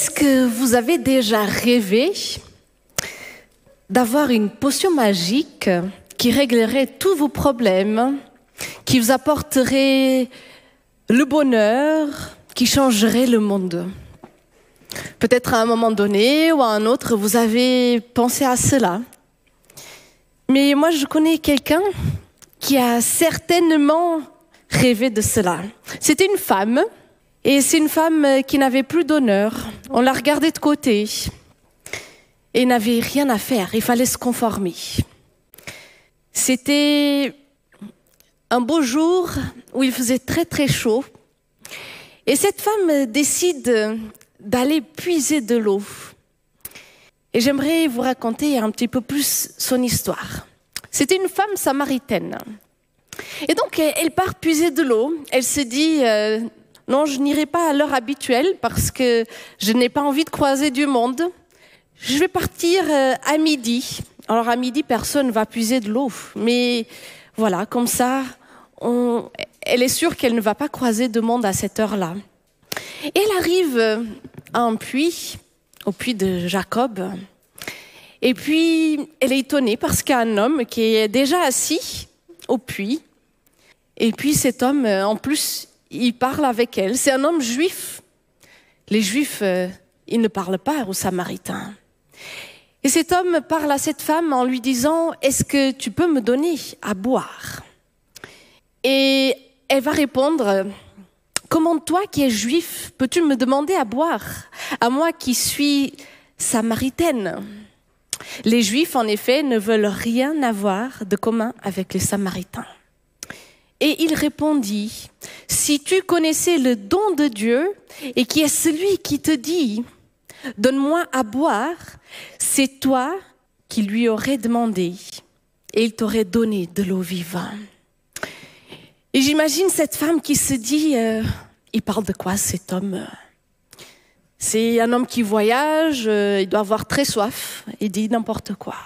Est-ce que vous avez déjà rêvé d'avoir une potion magique qui réglerait tous vos problèmes, qui vous apporterait le bonheur, qui changerait le monde? Peut-être à un moment donné ou à un autre, vous avez pensé à cela. Mais moi, je connais quelqu'un qui a certainement rêvé de cela. C'était une femme, et c'est une femme qui n'avait plus d'honneur. On la regardait de côté et n'avait rien à faire. Il fallait se conformer. C'était un beau jour où il faisait très très chaud. Et cette femme décide d'aller puiser de l'eau. Et j'aimerais vous raconter un petit peu plus son histoire. C'était une femme samaritaine. Et donc, elle part puiser de l'eau. Elle se dit, euh, non, je n'irai pas à l'heure habituelle parce que je n'ai pas envie de croiser du monde. Je vais partir euh, à midi. Alors, à midi, personne ne va puiser de l'eau. Mais voilà, comme ça, elle est sûre qu'elle ne va pas croiser de monde à cette heure-là. Et elle arrive euh, à un puits, au puits de Jacob. Et puis, elle est étonnée parce qu'il y a un homme qui est déjà assis au puits. Et puis, cet homme, euh, en plus, il parle avec elle. C'est un homme juif. Les juifs, euh, ils ne parlent pas aux samaritains. Et cet homme parle à cette femme en lui disant, est-ce que tu peux me donner à boire? Et elle va répondre, comment toi qui es juif, peux-tu me demander à boire À moi qui suis samaritaine? Les juifs, en effet, ne veulent rien avoir de commun avec les samaritains. Et il répondit, si tu connaissais le don de Dieu et qui est celui qui te dit, donne-moi à boire, c'est toi qui lui aurais demandé et il t'aurait donné de l'eau vivante. Et j'imagine cette femme qui se dit, euh, il parle de quoi cet homme? C'est un homme qui voyage, euh, il doit avoir très soif, il dit n'importe quoi.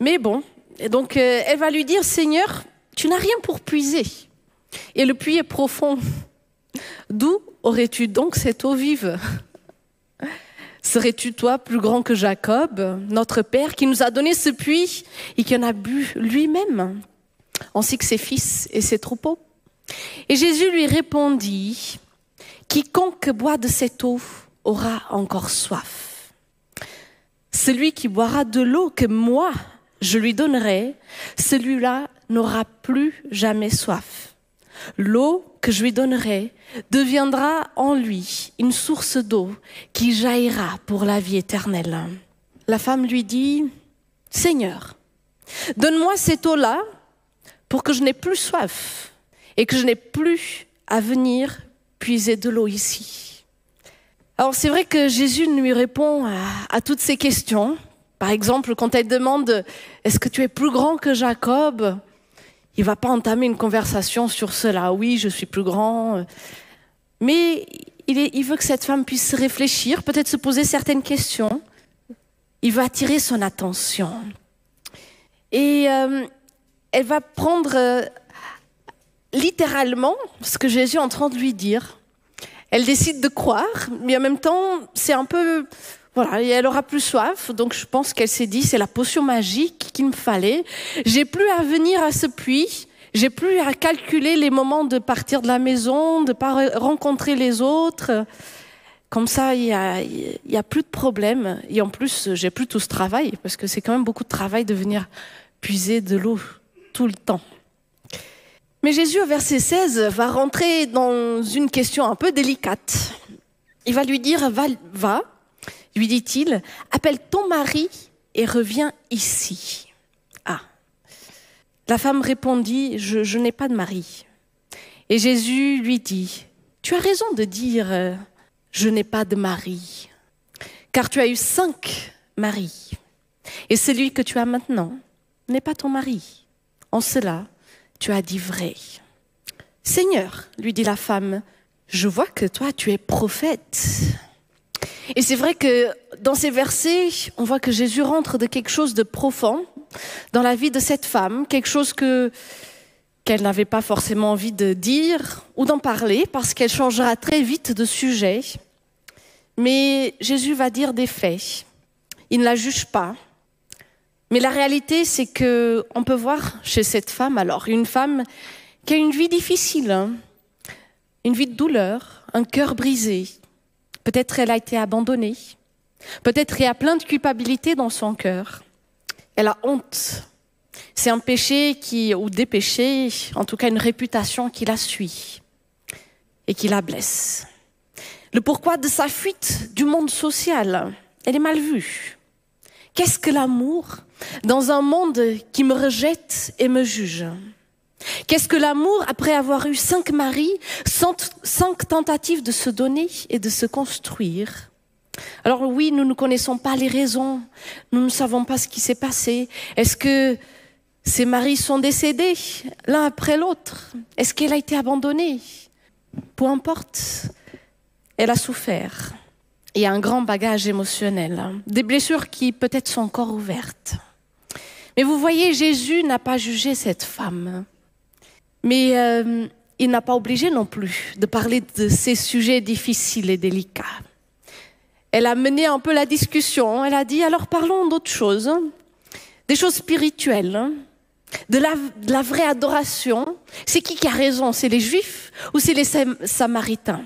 Mais bon, donc euh, elle va lui dire, Seigneur, tu n'as rien pour puiser. Et le puits est profond. D'où aurais-tu donc cette eau vive? Serais-tu toi plus grand que Jacob, notre père, qui nous a donné ce puits et qui en a bu lui-même, ainsi que ses fils et ses troupeaux? Et Jésus lui répondit, Quiconque boit de cette eau aura encore soif. Celui qui boira de l'eau que moi je lui donnerai, celui-là n'aura plus jamais soif. L'eau que je lui donnerai deviendra en lui une source d'eau qui jaillira pour la vie éternelle. La femme lui dit, Seigneur, donne-moi cette eau-là pour que je n'ai plus soif et que je n'ai plus à venir puiser de l'eau ici. Alors c'est vrai que Jésus lui répond à, à toutes ces questions. Par exemple, quand elle demande, est-ce que tu es plus grand que Jacob? Il va pas entamer une conversation sur cela. Oui, je suis plus grand. Mais il veut que cette femme puisse réfléchir, peut-être se poser certaines questions. Il veut attirer son attention. Et euh, elle va prendre euh, littéralement ce que Jésus est en train de lui dire. Elle décide de croire, mais en même temps, c'est un peu voilà, et elle aura plus soif, donc je pense qu'elle s'est dit, c'est la potion magique qu'il me fallait. J'ai plus à venir à ce puits, j'ai plus à calculer les moments de partir de la maison, de pas rencontrer les autres. Comme ça, il y a, y a plus de problème. Et en plus, j'ai plus tout ce travail, parce que c'est quand même beaucoup de travail de venir puiser de l'eau tout le temps. Mais Jésus, au verset 16, va rentrer dans une question un peu délicate. Il va lui dire, va, va lui dit-il, appelle ton mari et reviens ici. Ah. La femme répondit, je, n'ai pas de mari. Et Jésus lui dit, tu as raison de dire, je n'ai pas de mari, car tu as eu cinq maris, et celui que tu as maintenant n'est pas ton mari. En cela, tu as dit vrai. Seigneur, lui dit la femme, je vois que toi tu es prophète. Et c'est vrai que dans ces versets, on voit que Jésus rentre de quelque chose de profond dans la vie de cette femme, quelque chose que qu'elle n'avait pas forcément envie de dire ou d'en parler parce qu'elle changera très vite de sujet. mais Jésus va dire des faits. Il ne la juge pas. Mais la réalité, c'est que on peut voir chez cette femme, alors, une femme qui a une vie difficile, hein. une vie de douleur, un cœur brisé. Peut-être elle a été abandonnée. Peut-être il y a plein de culpabilité dans son cœur. Elle a honte. C'est un péché qui, ou des péchés, en tout cas une réputation qui la suit et qui la blesse. Le pourquoi de sa fuite du monde social, elle est mal vue. Qu'est-ce que l'amour dans un monde qui me rejette et me juge? Qu'est-ce que l'amour après avoir eu cinq maris, cinq tentatives de se donner et de se construire? Alors oui, nous ne connaissons pas les raisons, nous ne savons pas ce qui s'est passé. Est-ce que ses maris sont décédés l'un après l'autre? Est-ce qu'elle a été abandonnée? Peu importe, elle a souffert. Il y a un grand bagage émotionnel, hein. des blessures qui peut-être sont encore ouvertes. Mais vous voyez, Jésus n'a pas jugé cette femme. Mais euh, il n'a pas obligé non plus de parler de ces sujets difficiles et délicats. Elle a mené un peu la discussion. Elle a dit, alors parlons d'autres choses, hein. des choses spirituelles, hein. de la, de la vraie adoration. C'est qui qui a raison C'est les Juifs ou c'est les Samaritains?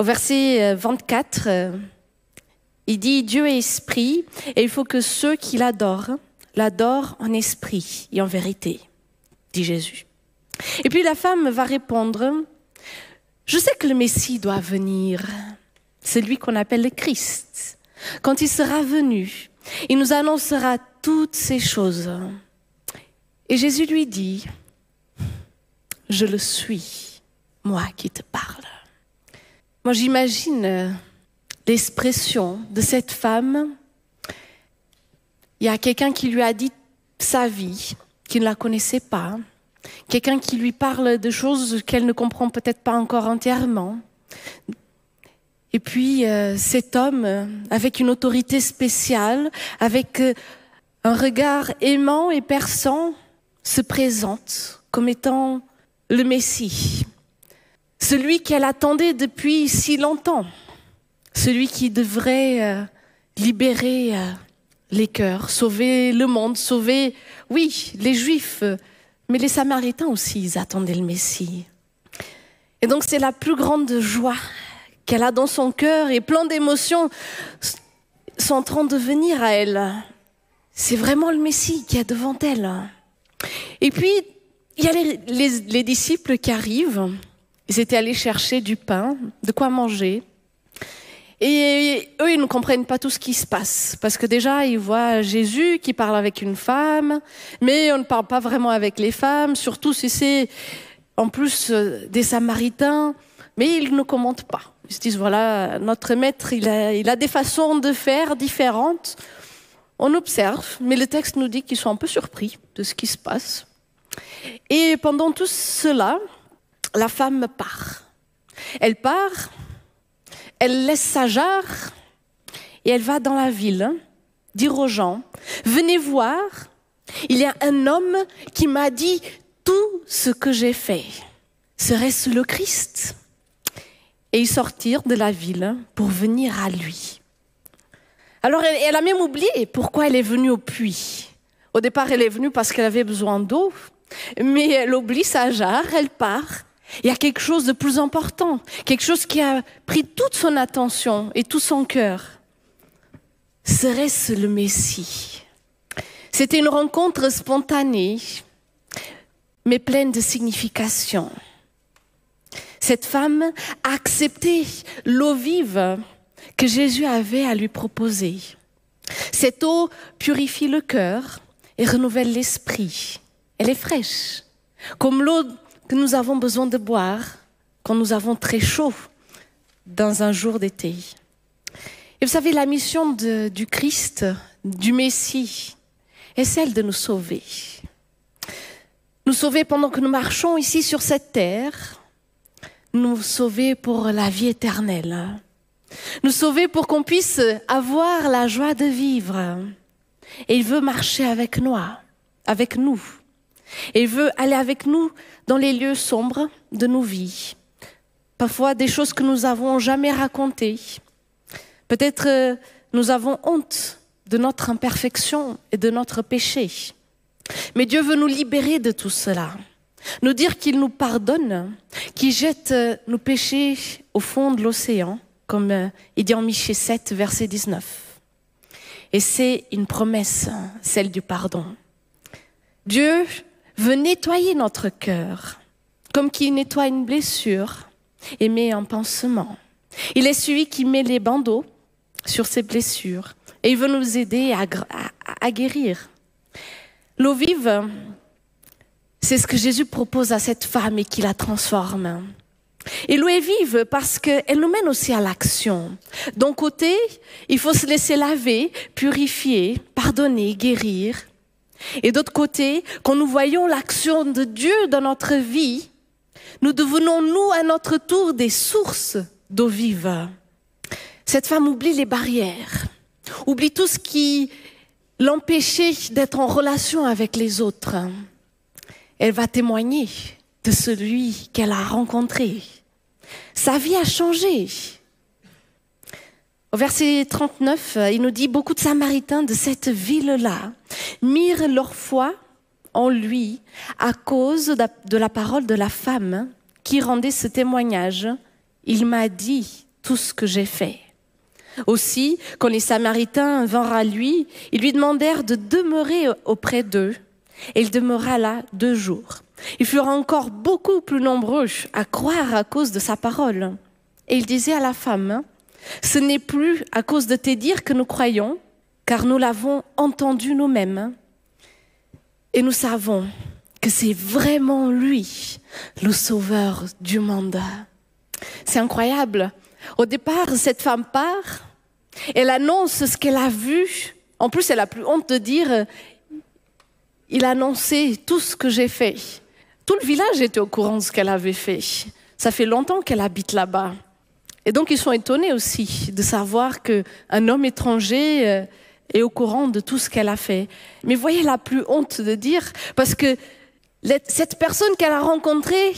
Au verset 24, euh, euh, il dit Dieu est esprit et il faut que ceux qui l'adorent l'adorent en esprit et en vérité, dit Jésus. Et puis la femme va répondre Je sais que le Messie doit venir, celui qu'on appelle le Christ. Quand il sera venu, il nous annoncera toutes ces choses. Et Jésus lui dit Je le suis, moi qui te parle. Moi, j'imagine l'expression de cette femme. Il y a quelqu'un qui lui a dit sa vie, qui ne la connaissait pas. Quelqu'un qui lui parle de choses qu'elle ne comprend peut-être pas encore entièrement. Et puis euh, cet homme, euh, avec une autorité spéciale, avec un regard aimant et perçant, se présente comme étant le Messie celui qu'elle attendait depuis si longtemps, celui qui devrait euh, libérer euh, les cœurs, sauver le monde, sauver, oui, les Juifs, mais les Samaritains aussi, ils attendaient le Messie. Et donc c'est la plus grande joie qu'elle a dans son cœur et plein d'émotions sont en train de venir à elle. C'est vraiment le Messie qui est devant elle. Et puis, il y a les disciples qui arrivent ils étaient allés chercher du pain, de quoi manger. Et eux, ils ne comprennent pas tout ce qui se passe. Parce que déjà, ils voient Jésus qui parle avec une femme, mais on ne parle pas vraiment avec les femmes, surtout si c'est en plus euh, des Samaritains. Mais ils ne commentent pas. Ils se disent, voilà, notre maître, il a, il a des façons de faire différentes. On observe, mais le texte nous dit qu'ils sont un peu surpris de ce qui se passe. Et pendant tout cela, la femme part. Elle part, elle laisse sa jarre et elle va dans la ville dire aux gens, venez voir, il y a un homme qui m'a dit tout ce que j'ai fait. Serait-ce le Christ? Et ils sortirent de la ville pour venir à lui. Alors elle, elle a même oublié pourquoi elle est venue au puits. Au départ, elle est venue parce qu'elle avait besoin d'eau, mais elle oublie sa jarre, elle part il y a quelque chose de plus important, quelque chose qui a pris toute son attention et tout son cœur. Serait-ce le Messie? C'était une rencontre spontanée, mais pleine de signification. Cette femme a accepté l'eau vive que Jésus avait à lui proposer. Cette eau purifie le cœur et renouvelle l'esprit. Elle est fraîche, comme l'eau que nous avons besoin de boire quand nous avons très chaud dans un jour d'été. Et vous savez, la mission du Christ, du Messie, est celle de nous sauver. Nous sauver pendant que nous marchons ici sur cette terre, nous sauver pour la vie éternelle, nous sauver pour qu'on puisse avoir la joie de vivre. Et il veut marcher avec nous, avec nous. Et il veut aller avec nous dans les lieux sombres de nos vies, parfois des choses que nous avons jamais racontées. Peut-être euh, nous avons honte de notre imperfection et de notre péché. Mais Dieu veut nous libérer de tout cela, nous dire qu'il nous pardonne, qu'il jette euh, nos péchés au fond de l'océan, comme euh, il dit en Michée 7, verset 19. Et c'est une promesse, celle du pardon. Dieu veut nettoyer notre cœur, comme qui nettoie une blessure et met un pansement. Il est celui qui met les bandeaux sur ses blessures et il veut nous aider à, guérir. L'eau vive, c'est ce que Jésus propose à cette femme et qui la transforme. Et l'eau est vive parce qu'elle nous mène aussi à l'action. D'un côté, il faut se laisser laver, purifier, pardonner, guérir. Et d'autre côté, quand nous voyons l'action de Dieu dans notre vie, nous devenons, nous, à notre tour, des sources d'eau vive. Cette femme oublie les barrières, oublie tout ce qui l'empêchait d'être en relation avec les autres. Elle va témoigner de celui qu'elle a rencontré. Sa vie a changé. Au verset 39, il nous dit, beaucoup de Samaritains de cette ville-là mirent leur foi en lui à cause de la parole de la femme qui rendait ce témoignage. Il m'a dit tout ce que j'ai fait. Aussi, quand les Samaritains vinrent à lui, ils lui demandèrent de demeurer auprès d'eux. Et il demeura là deux jours. Ils furent encore beaucoup plus nombreux à croire à cause de sa parole. Et il disait à la femme, ce n'est plus à cause de tes dires que nous croyons, car nous l'avons entendu nous-mêmes. Et nous savons que c'est vraiment lui, le sauveur du monde. C'est incroyable. Au départ, cette femme part, elle annonce ce qu'elle a vu. En plus, elle a plus honte de dire, il a annoncé tout ce que j'ai fait. Tout le village était au courant de ce qu'elle avait fait. Ça fait longtemps qu'elle habite là-bas. Et donc ils sont étonnés aussi de savoir qu'un homme étranger euh, est au courant de tout ce qu'elle a fait. Mais voyez la plus honte de dire, parce que cette personne qu'elle a rencontrée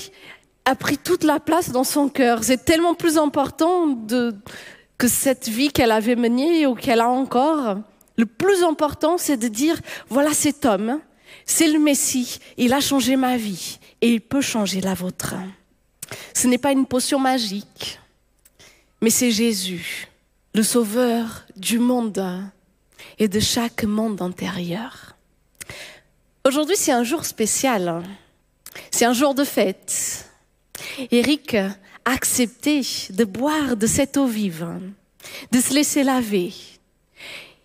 a pris toute la place dans son cœur. C'est tellement plus important que cette vie qu'elle avait menée ou qu'elle a encore. Le plus important, c'est de dire, voilà cet homme, c'est le Messie, il a changé ma vie et il peut changer la vôtre. Ce n'est pas une potion magique, mais c'est Jésus, le sauveur du monde et de chaque monde intérieur. Aujourd'hui, c'est un jour spécial. C'est un jour de fête. Eric a accepté de boire de cette eau vive, de se laisser laver.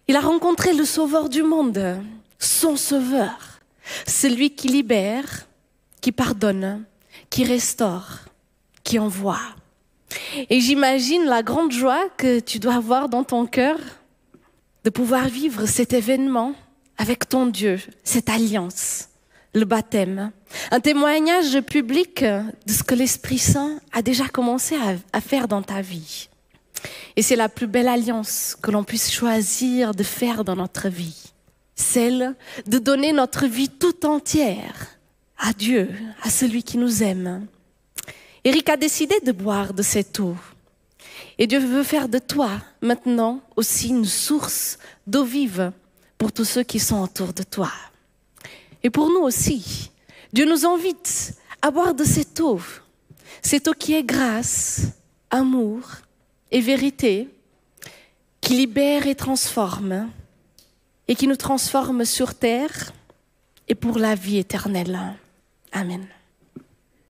Il a rencontré le sauveur du monde, son sauveur, celui qui libère, qui pardonne, qui restaure, qui envoie. Et j'imagine la grande joie que tu dois avoir dans ton cœur de pouvoir vivre cet événement avec ton Dieu, cette alliance, le baptême, un témoignage public de ce que l'Esprit Saint a déjà commencé à, faire dans ta vie. Et c'est la plus belle alliance que l'on puisse choisir de faire dans notre vie, celle de donner notre vie tout entière à Dieu, à celui qui nous aime. Eric a décidé de boire de cette eau. Et Dieu veut faire de toi maintenant aussi une source d'eau vive pour tous ceux qui sont autour de toi. Et pour nous aussi, Dieu nous invite à boire de cette eau, cette eau qui est grâce, amour et vérité, qui libère et transforme, et qui nous transforme sur terre et pour la vie éternelle. Amen.